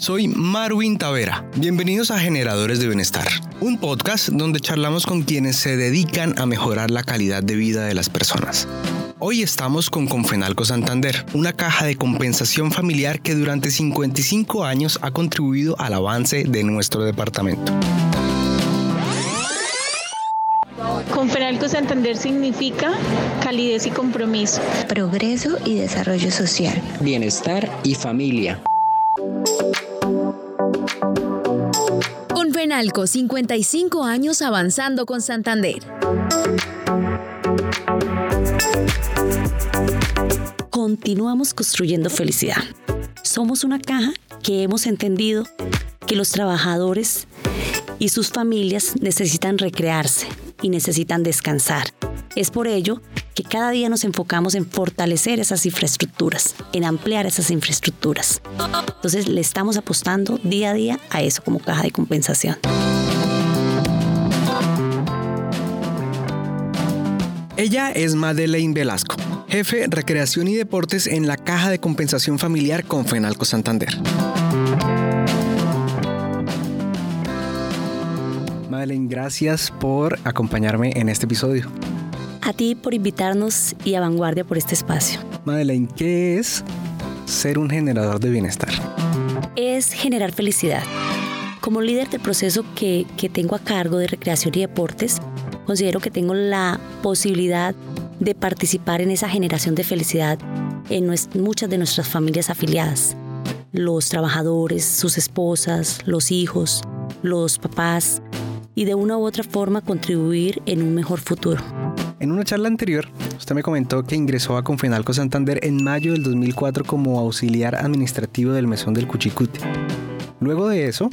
Soy Marwin Tavera. Bienvenidos a Generadores de Bienestar, un podcast donde charlamos con quienes se dedican a mejorar la calidad de vida de las personas. Hoy estamos con Confenalco Santander, una caja de compensación familiar que durante 55 años ha contribuido al avance de nuestro departamento. Confenalco Santander significa calidez y compromiso, progreso y desarrollo social, bienestar y familia. Confenalco, 55 años avanzando con Santander. Continuamos construyendo felicidad. Somos una caja que hemos entendido que los trabajadores y sus familias necesitan recrearse y necesitan descansar. Es por ello que cada día nos enfocamos en fortalecer esas infraestructuras, en ampliar esas infraestructuras. Entonces le estamos apostando día a día a eso como caja de compensación. Ella es Madeleine Velasco, jefe Recreación y Deportes en la Caja de Compensación Familiar con Fenalco Santander. Madeleine, gracias por acompañarme en este episodio. A ti por invitarnos y a Vanguardia por este espacio. Madeleine, ¿qué es ser un generador de bienestar? Es generar felicidad. Como líder del proceso que, que tengo a cargo de recreación y deportes, considero que tengo la posibilidad de participar en esa generación de felicidad en muchas de nuestras familias afiliadas. Los trabajadores, sus esposas, los hijos, los papás y de una u otra forma contribuir en un mejor futuro. En una charla anterior, usted me comentó que ingresó a Confenalco Santander en mayo del 2004 como auxiliar administrativo del Mesón del Cuchicute. Luego de eso,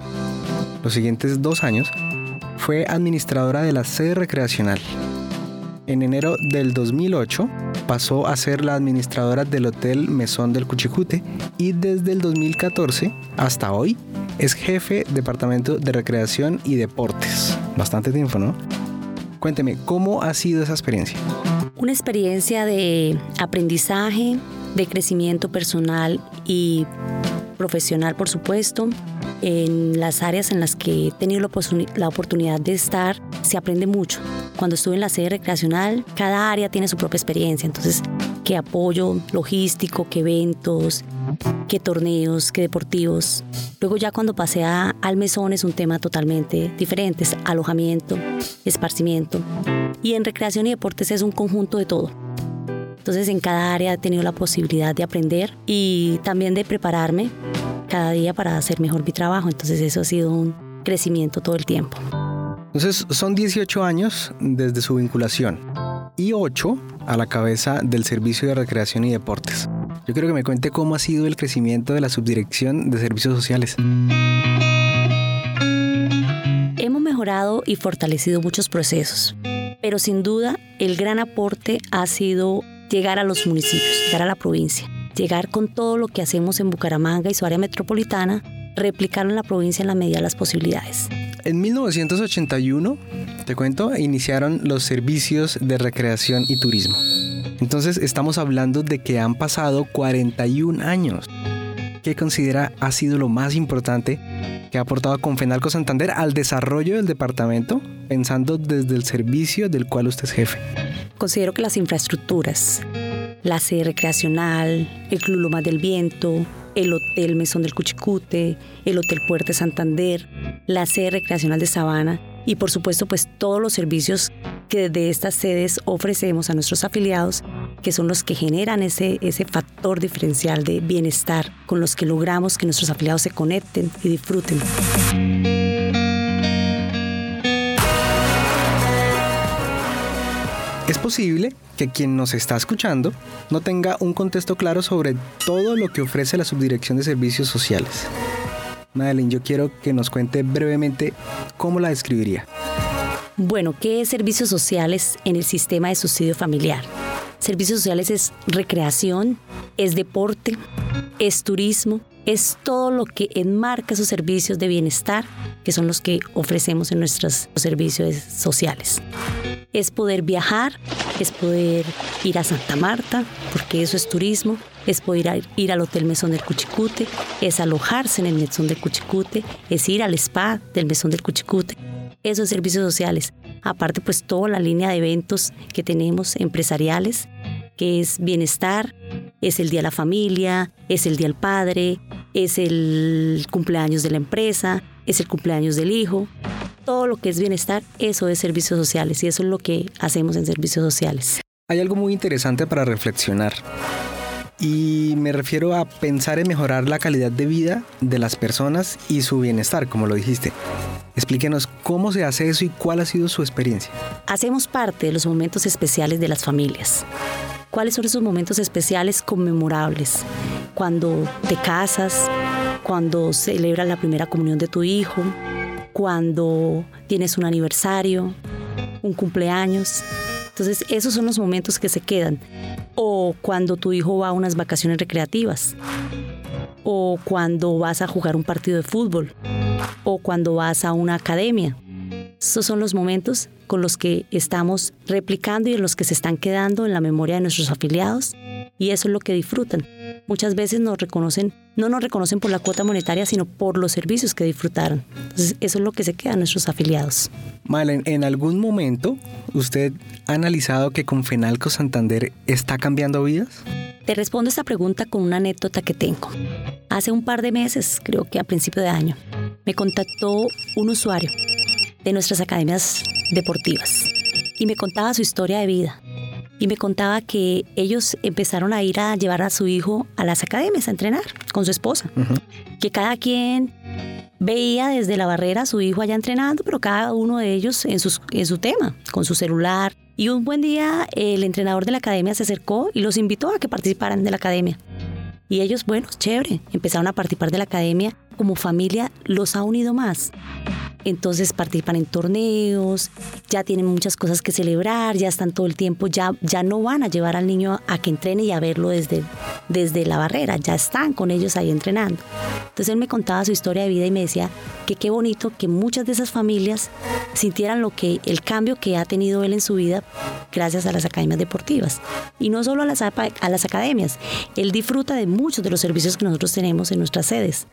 los siguientes dos años, fue administradora de la sede recreacional. En enero del 2008 pasó a ser la administradora del Hotel Mesón del Cuchicute y desde el 2014 hasta hoy es jefe departamento de recreación y deportes. Bastante tiempo, ¿no? Cuénteme, ¿cómo ha sido esa experiencia? Una experiencia de aprendizaje, de crecimiento personal y profesional, por supuesto, en las áreas en las que he tenido la oportunidad de estar, se aprende mucho. Cuando estuve en la sede recreacional, cada área tiene su propia experiencia, entonces, qué apoyo logístico, qué eventos, qué torneos, qué deportivos. Luego ya cuando pasé a, al mesón es un tema totalmente diferente, es alojamiento, esparcimiento. Y en recreación y deportes es un conjunto de todo. Entonces en cada área he tenido la posibilidad de aprender y también de prepararme cada día para hacer mejor mi trabajo. Entonces eso ha sido un crecimiento todo el tiempo. Entonces son 18 años desde su vinculación y 8 a la cabeza del Servicio de Recreación y Deportes. Yo quiero que me cuente cómo ha sido el crecimiento de la Subdirección de Servicios Sociales. Hemos mejorado y fortalecido muchos procesos, pero sin duda el gran aporte ha sido llegar a los municipios, llegar a la provincia llegar con todo lo que hacemos en Bucaramanga y su área metropolitana, replicarlo en la provincia en la medida de las posibilidades. En 1981, te cuento, iniciaron los servicios de recreación y turismo. Entonces estamos hablando de que han pasado 41 años. ¿Qué considera ha sido lo más importante que ha aportado Confenalco Santander al desarrollo del departamento, pensando desde el servicio del cual usted es jefe? Considero que las infraestructuras, la sede recreacional, el Club Lomas del Viento, el Hotel Mesón del Cuchicute, el Hotel Puerto Santander, la sede recreacional de Sabana y por supuesto pues todos los servicios que desde estas sedes ofrecemos a nuestros afiliados, que son los que generan ese, ese factor diferencial de bienestar con los que logramos que nuestros afiliados se conecten y disfruten. Es posible que quien nos está escuchando no tenga un contexto claro sobre todo lo que ofrece la Subdirección de Servicios Sociales. Madeline, yo quiero que nos cuente brevemente cómo la describiría. Bueno, ¿qué es servicios sociales en el sistema de subsidio familiar? Servicios sociales es recreación, es deporte, es turismo, es todo lo que enmarca esos servicios de bienestar que son los que ofrecemos en nuestros servicios sociales. Es poder viajar, es poder ir a Santa Marta, porque eso es turismo, es poder ir al Hotel Mesón del Cuchicute, es alojarse en el Mesón del Cuchicute, es ir al spa del Mesón del Cuchicute. Esos servicios sociales. Aparte, pues toda la línea de eventos que tenemos empresariales, que es bienestar, es el Día de la Familia, es el Día del Padre, es el cumpleaños de la empresa, es el cumpleaños del hijo. Todo lo que es bienestar, eso es servicios sociales y eso es lo que hacemos en servicios sociales. Hay algo muy interesante para reflexionar y me refiero a pensar en mejorar la calidad de vida de las personas y su bienestar, como lo dijiste. Explíquenos cómo se hace eso y cuál ha sido su experiencia. Hacemos parte de los momentos especiales de las familias. ¿Cuáles son esos momentos especiales conmemorables? Cuando te casas, cuando celebras la primera comunión de tu hijo, cuando tienes un aniversario, un cumpleaños. Entonces esos son los momentos que se quedan. O cuando tu hijo va a unas vacaciones recreativas. O cuando vas a jugar un partido de fútbol. O cuando vas a una academia. Esos son los momentos con los que estamos replicando y en los que se están quedando en la memoria de nuestros afiliados y eso es lo que disfrutan. Muchas veces nos reconocen, no nos reconocen por la cuota monetaria, sino por los servicios que disfrutaron. Entonces, eso es lo que se queda a nuestros afiliados. Malen, ¿en algún momento usted ha analizado que con Fenalco Santander está cambiando vidas? Te respondo esta pregunta con una anécdota que tengo. Hace un par de meses, creo que a principio de año, me contactó un usuario de nuestras academias deportivas y me contaba su historia de vida. Y me contaba que ellos empezaron a ir a llevar a su hijo a las academias a entrenar con su esposa. Que cada quien veía desde la barrera a su hijo allá entrenando, pero cada uno de ellos en, sus, en su tema, con su celular. Y un buen día el entrenador de la academia se acercó y los invitó a que participaran de la academia. Y ellos, bueno, chévere, empezaron a participar de la academia. Como familia los ha unido más entonces participan en torneos, ya tienen muchas cosas que celebrar, ya están todo el tiempo, ya, ya no van a llevar al niño a que entrene y a verlo desde, desde la barrera, ya están con ellos ahí entrenando. Entonces él me contaba su historia de vida y me decía que qué bonito que muchas de esas familias sintieran lo que el cambio que ha tenido él en su vida gracias a las academias deportivas. Y no solo a las, a las academias, él disfruta de muchos de los servicios que nosotros tenemos en nuestras sedes.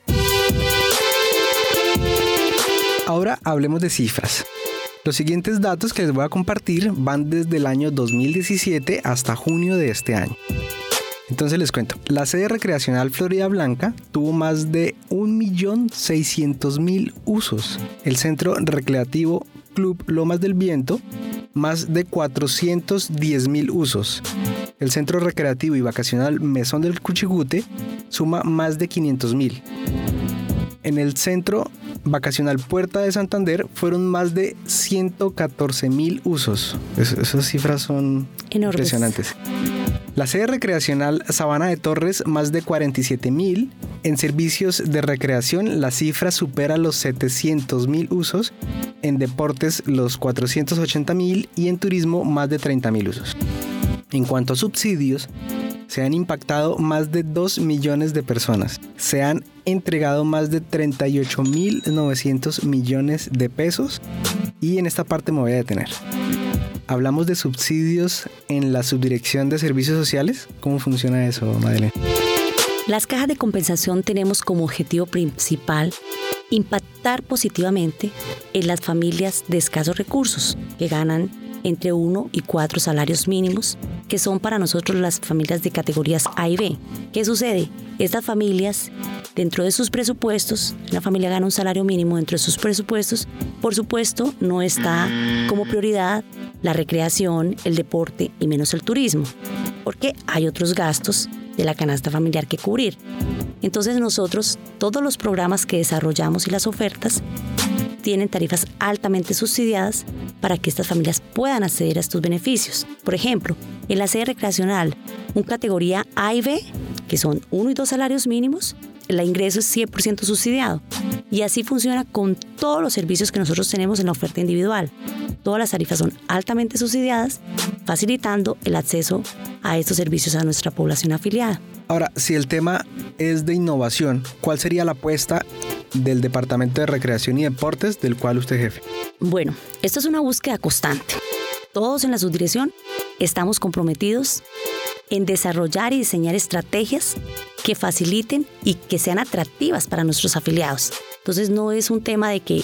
Ahora hablemos de cifras. Los siguientes datos que les voy a compartir van desde el año 2017 hasta junio de este año. Entonces les cuento, la sede recreacional Florida Blanca tuvo más de 1.600.000 usos. El centro recreativo Club Lomas del Viento, más de 410.000 usos. El centro recreativo y vacacional Mesón del Cuchigute suma más de 500.000. En el centro vacacional Puerta de Santander fueron más de 114 mil usos. esas cifras son impresionantes. La sede recreacional Sabana de Torres, más de 47 mil. En servicios de recreación, la cifra supera los 700 mil usos. En deportes, los 480 mil. Y en turismo, más de 30 mil usos. En cuanto a subsidios, se han impactado más de 2 millones de personas. Se han entregado más de 38.900 millones de pesos y en esta parte me voy a detener. Hablamos de subsidios en la subdirección de servicios sociales. ¿Cómo funciona eso, Madeleine? Las cajas de compensación tenemos como objetivo principal impactar positivamente en las familias de escasos recursos que ganan entre 1 y 4 salarios mínimos, que son para nosotros las familias de categorías A y B. ¿Qué sucede? Estas familias, dentro de sus presupuestos, la familia gana un salario mínimo dentro de sus presupuestos, por supuesto, no está como prioridad la recreación, el deporte y menos el turismo, porque hay otros gastos de la canasta familiar que cubrir. Entonces nosotros, todos los programas que desarrollamos y las ofertas, tienen tarifas altamente subsidiadas para que estas familias puedan acceder a estos beneficios. Por ejemplo, en la sede recreacional, un categoría A y B, que son uno y dos salarios mínimos, el ingreso es 100% subsidiado. Y así funciona con todos los servicios que nosotros tenemos en la oferta individual. Todas las tarifas son altamente subsidiadas, facilitando el acceso a estos servicios a nuestra población afiliada. Ahora, si el tema es de innovación, ¿cuál sería la apuesta del Departamento de Recreación y Deportes del cual usted es jefe? Bueno, esto es una búsqueda constante. Todos en la subdirección estamos comprometidos en desarrollar y diseñar estrategias que faciliten y que sean atractivas para nuestros afiliados. Entonces no es un tema de que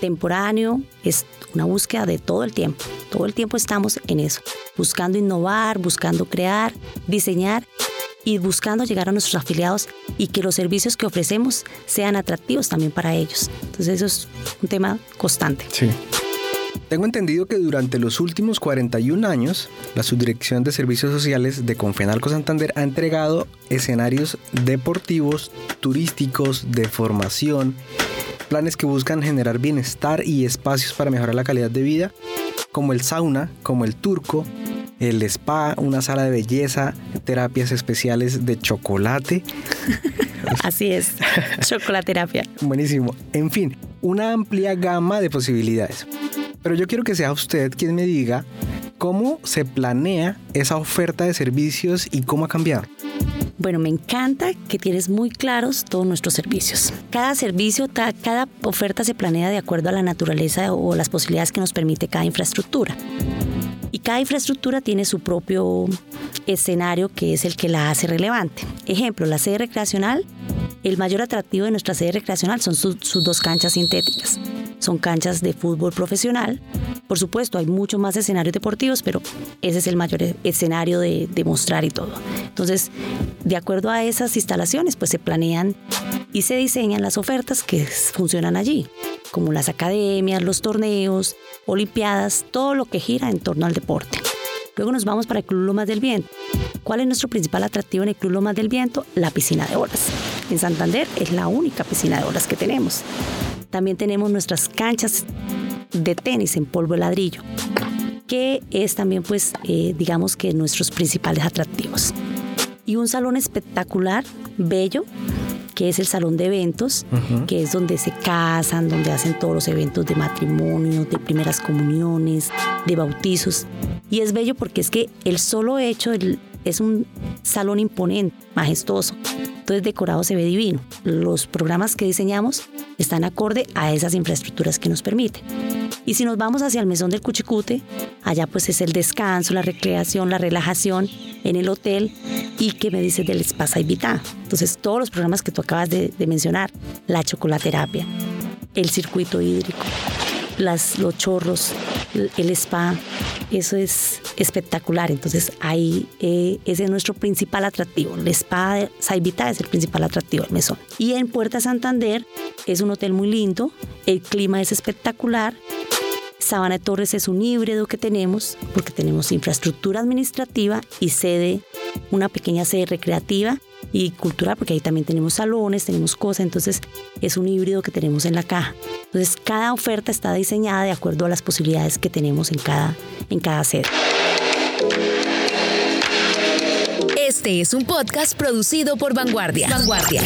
temporáneo, es una búsqueda de todo el tiempo. Todo el tiempo estamos en eso, buscando innovar, buscando crear, diseñar y buscando llegar a nuestros afiliados y que los servicios que ofrecemos sean atractivos también para ellos. Entonces eso es un tema constante. Sí. Tengo entendido que durante los últimos 41 años, la Subdirección de Servicios Sociales de Confenalco Santander ha entregado escenarios deportivos, turísticos, de formación, planes que buscan generar bienestar y espacios para mejorar la calidad de vida, como el sauna, como el turco, el spa, una sala de belleza, terapias especiales de chocolate. Así es, chocolaterapia. Buenísimo. En fin, una amplia gama de posibilidades. Pero yo quiero que sea usted quien me diga cómo se planea esa oferta de servicios y cómo ha cambiado. Bueno, me encanta que tienes muy claros todos nuestros servicios. Cada servicio, cada oferta se planea de acuerdo a la naturaleza o las posibilidades que nos permite cada infraestructura. Y cada infraestructura tiene su propio escenario que es el que la hace relevante. Ejemplo, la sede recreacional, el mayor atractivo de nuestra sede recreacional son sus dos canchas sintéticas son canchas de fútbol profesional. Por supuesto, hay muchos más escenarios deportivos, pero ese es el mayor escenario de, de mostrar y todo. Entonces, de acuerdo a esas instalaciones, pues se planean y se diseñan las ofertas que funcionan allí, como las academias, los torneos, olimpiadas, todo lo que gira en torno al deporte. Luego nos vamos para el Club Lomas del Viento. ¿Cuál es nuestro principal atractivo en el Club Lomas del Viento? La piscina de olas. En Santander es la única piscina de olas que tenemos. También tenemos nuestras canchas de tenis en polvo de ladrillo, que es también, pues, eh, digamos que nuestros principales atractivos. Y un salón espectacular, bello, que es el salón de eventos, que es donde se casan, donde hacen todos los eventos de matrimonio, de primeras comuniones, de bautizos. Y es bello porque es que el solo hecho, es un salón imponente, majestuoso. Entonces decorado se ve divino. Los programas que diseñamos están acorde a esas infraestructuras que nos permiten. Y si nos vamos hacia el mesón del Cuchicute, allá pues es el descanso, la recreación, la relajación en el hotel y que me dices del Spa Vita. Entonces todos los programas que tú acabas de, de mencionar, la chocolaterapia, el circuito hídrico, los chorros, el spa, eso es espectacular. Entonces ahí eh, ese es nuestro principal atractivo. El spa de Saibita es el principal atractivo del mesón. Y en Puerta Santander es un hotel muy lindo, el clima es espectacular. Sabana de Torres es un híbrido que tenemos porque tenemos infraestructura administrativa y sede, una pequeña sede recreativa y cultural, porque ahí también tenemos salones, tenemos cosas, entonces es un híbrido que tenemos en la caja. Entonces cada oferta está diseñada de acuerdo a las posibilidades que tenemos en cada, en cada sede. Este es un podcast producido por Vanguardia. Vanguardia.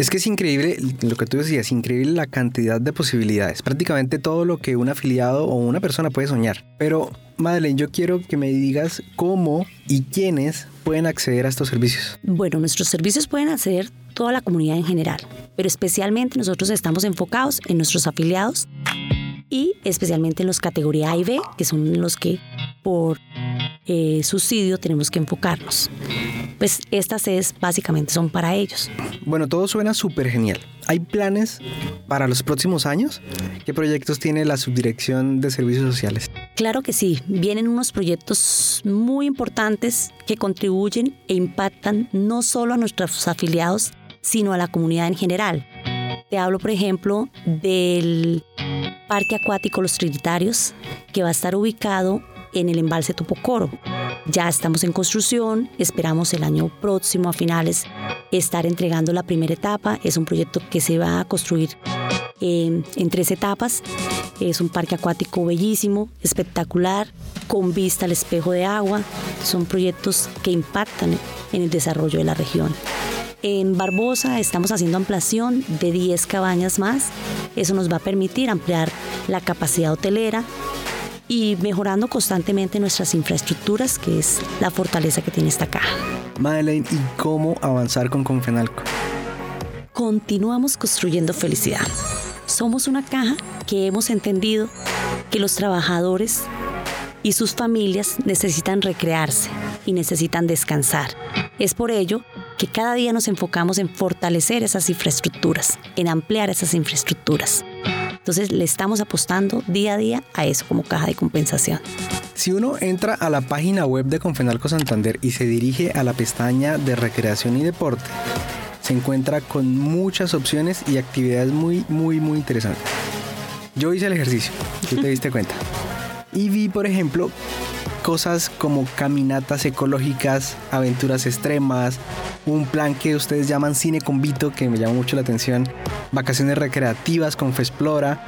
Es que es increíble lo que tú decías, increíble la cantidad de posibilidades, prácticamente todo lo que un afiliado o una persona puede soñar. Pero, Madeleine, yo quiero que me digas cómo y quiénes pueden acceder a estos servicios. Bueno, nuestros servicios pueden acceder toda la comunidad en general, pero especialmente nosotros estamos enfocados en nuestros afiliados y especialmente en los categoría A y B, que son los que por eh, subsidio tenemos que enfocarnos. Pues estas sedes básicamente son para ellos. Bueno, todo suena súper genial. ¿Hay planes para los próximos años? ¿Qué proyectos tiene la Subdirección de Servicios Sociales? Claro que sí, vienen unos proyectos muy importantes que contribuyen e impactan no solo a nuestros afiliados, sino a la comunidad en general. Te hablo, por ejemplo, del Parque Acuático Los Trinitarios, que va a estar ubicado en el embalse Topocoro. Ya estamos en construcción, esperamos el año próximo a finales estar entregando la primera etapa. Es un proyecto que se va a construir en, en tres etapas. Es un parque acuático bellísimo, espectacular, con vista al espejo de agua. Son proyectos que impactan en el desarrollo de la región. En Barbosa estamos haciendo ampliación de 10 cabañas más. Eso nos va a permitir ampliar la capacidad hotelera y mejorando constantemente nuestras infraestructuras, que es la fortaleza que tiene esta caja. Madeleine, ¿y cómo avanzar con Confenalco? Continuamos construyendo felicidad. Somos una caja que hemos entendido que los trabajadores y sus familias necesitan recrearse y necesitan descansar. Es por ello que cada día nos enfocamos en fortalecer esas infraestructuras, en ampliar esas infraestructuras. Entonces le estamos apostando día a día a eso como caja de compensación. Si uno entra a la página web de Confenalco Santander y se dirige a la pestaña de recreación y deporte, se encuentra con muchas opciones y actividades muy, muy, muy interesantes. Yo hice el ejercicio, tú te diste cuenta. Y vi, por ejemplo, cosas como caminatas ecológicas, aventuras extremas, un plan que ustedes llaman cine con Vito, que me llama mucho la atención, vacaciones recreativas con Fesplora,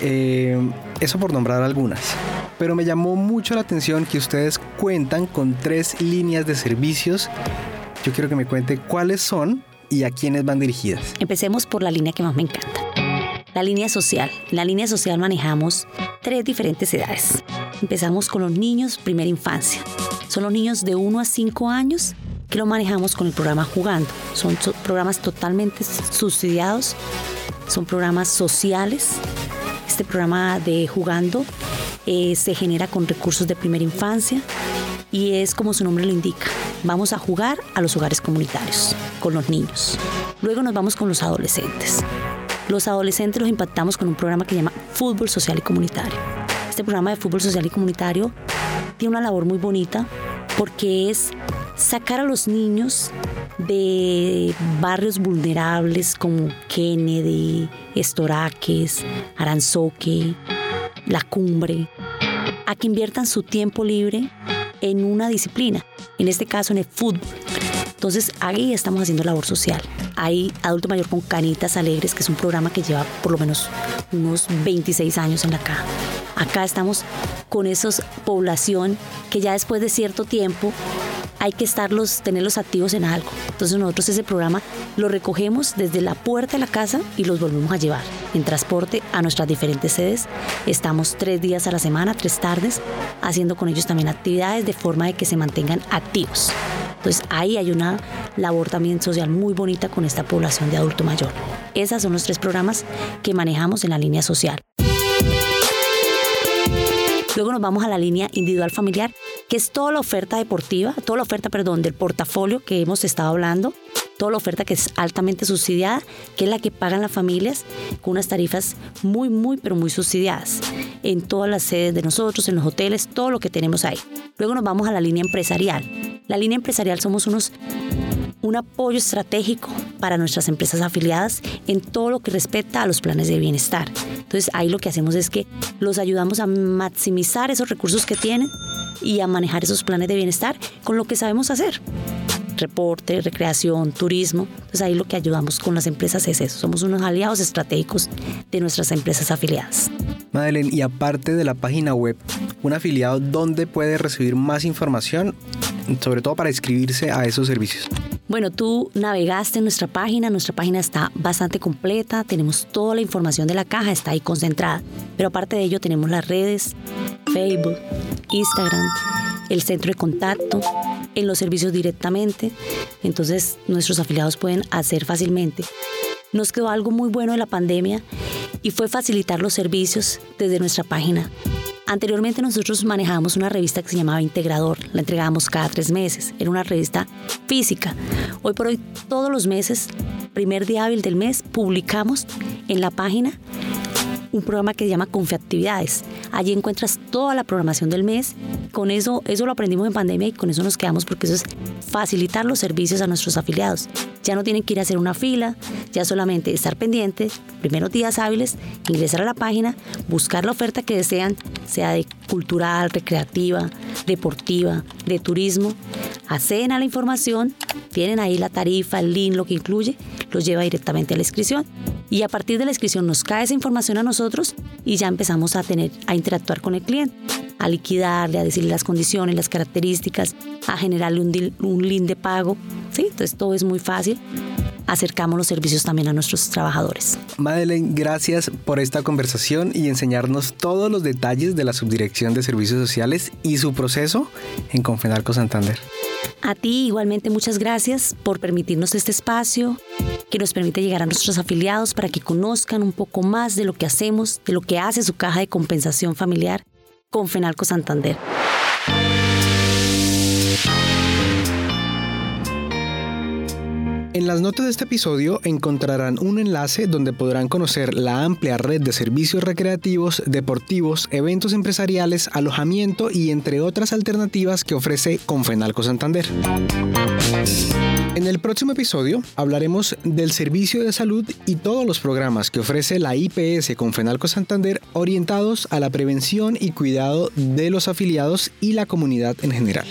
eh, eso por nombrar algunas. Pero me llamó mucho la atención que ustedes cuentan con tres líneas de servicios. Yo quiero que me cuente cuáles son y a quiénes van dirigidas. Empecemos por la línea que más me encanta. La línea social. En la línea social manejamos tres diferentes edades. Empezamos con los niños primera infancia. Son los niños de 1 a 5 años que lo manejamos con el programa Jugando. Son programas totalmente subsidiados, son programas sociales. Este programa de Jugando eh, se genera con recursos de primera infancia y es como su nombre lo indica. Vamos a jugar a los hogares comunitarios con los niños. Luego nos vamos con los adolescentes. Los adolescentes los impactamos con un programa que se llama Fútbol Social y Comunitario. Este programa de fútbol social y comunitario tiene una labor muy bonita porque es sacar a los niños de barrios vulnerables como Kennedy, Estoraques, Aranzoque, La Cumbre, a que inviertan su tiempo libre en una disciplina, en este caso en el fútbol. Entonces ahí estamos haciendo labor social. Hay Adulto Mayor con Canitas Alegres, que es un programa que lleva por lo menos unos 26 años en la caja. Acá estamos con esa población que ya después de cierto tiempo hay que estarlos, tenerlos activos en algo. Entonces nosotros ese programa lo recogemos desde la puerta de la casa y los volvemos a llevar en transporte a nuestras diferentes sedes. Estamos tres días a la semana, tres tardes, haciendo con ellos también actividades de forma de que se mantengan activos. Entonces ahí hay una labor también social muy bonita con esta población de adulto mayor. Esos son los tres programas que manejamos en la línea social. Luego nos vamos a la línea individual familiar, que es toda la oferta deportiva, toda la oferta, perdón, del portafolio que hemos estado hablando, toda la oferta que es altamente subsidiada, que es la que pagan las familias con unas tarifas muy, muy, pero muy subsidiadas en todas las sedes de nosotros, en los hoteles, todo lo que tenemos ahí. Luego nos vamos a la línea empresarial. La línea empresarial somos unos un apoyo estratégico para nuestras empresas afiliadas en todo lo que respecta a los planes de bienestar. Entonces ahí lo que hacemos es que los ayudamos a maximizar esos recursos que tienen y a manejar esos planes de bienestar con lo que sabemos hacer. Reporte, recreación, turismo. Entonces ahí lo que ayudamos con las empresas es eso. Somos unos aliados estratégicos de nuestras empresas afiliadas. Madeleine, y aparte de la página web, un afiliado, ¿dónde puede recibir más información, sobre todo para inscribirse a esos servicios? Bueno, tú navegaste en nuestra página, nuestra página está bastante completa, tenemos toda la información de la caja, está ahí concentrada. Pero aparte de ello tenemos las redes, Facebook, Instagram, el centro de contacto, en los servicios directamente. Entonces nuestros afiliados pueden hacer fácilmente. Nos quedó algo muy bueno de la pandemia y fue facilitar los servicios desde nuestra página. Anteriormente nosotros manejábamos una revista que se llamaba Integrador, la entregábamos cada tres meses, era una revista física. Hoy por hoy, todos los meses, primer día hábil del mes, publicamos en la página un programa que se llama Confiactividades. Allí encuentras toda la programación del mes. Con eso, eso lo aprendimos en pandemia y con eso nos quedamos porque eso es facilitar los servicios a nuestros afiliados. Ya no tienen que ir a hacer una fila, ya solamente estar pendiente, primeros días hábiles, ingresar a la página, buscar la oferta que desean, sea de cultural, recreativa, deportiva, de turismo, acceden a la información, tienen ahí la tarifa, el link, lo que incluye, los lleva directamente a la inscripción y a partir de la inscripción nos cae esa información a nosotros y ya empezamos a tener a interactuar con el cliente. A liquidarle, a decirle las condiciones, las características, a generarle un, un link de pago. ¿sí? Entonces todo es muy fácil. Acercamos los servicios también a nuestros trabajadores. Madeleine, gracias por esta conversación y enseñarnos todos los detalles de la Subdirección de Servicios Sociales y su proceso en Confenalco Santander. A ti igualmente muchas gracias por permitirnos este espacio que nos permite llegar a nuestros afiliados para que conozcan un poco más de lo que hacemos, de lo que hace su caja de compensación familiar con Fenalco Santander. En las notas de este episodio encontrarán un enlace donde podrán conocer la amplia red de servicios recreativos, deportivos, eventos empresariales, alojamiento y entre otras alternativas que ofrece Confenalco Santander. En el próximo episodio hablaremos del servicio de salud y todos los programas que ofrece la IPS Confenalco Santander orientados a la prevención y cuidado de los afiliados y la comunidad en general.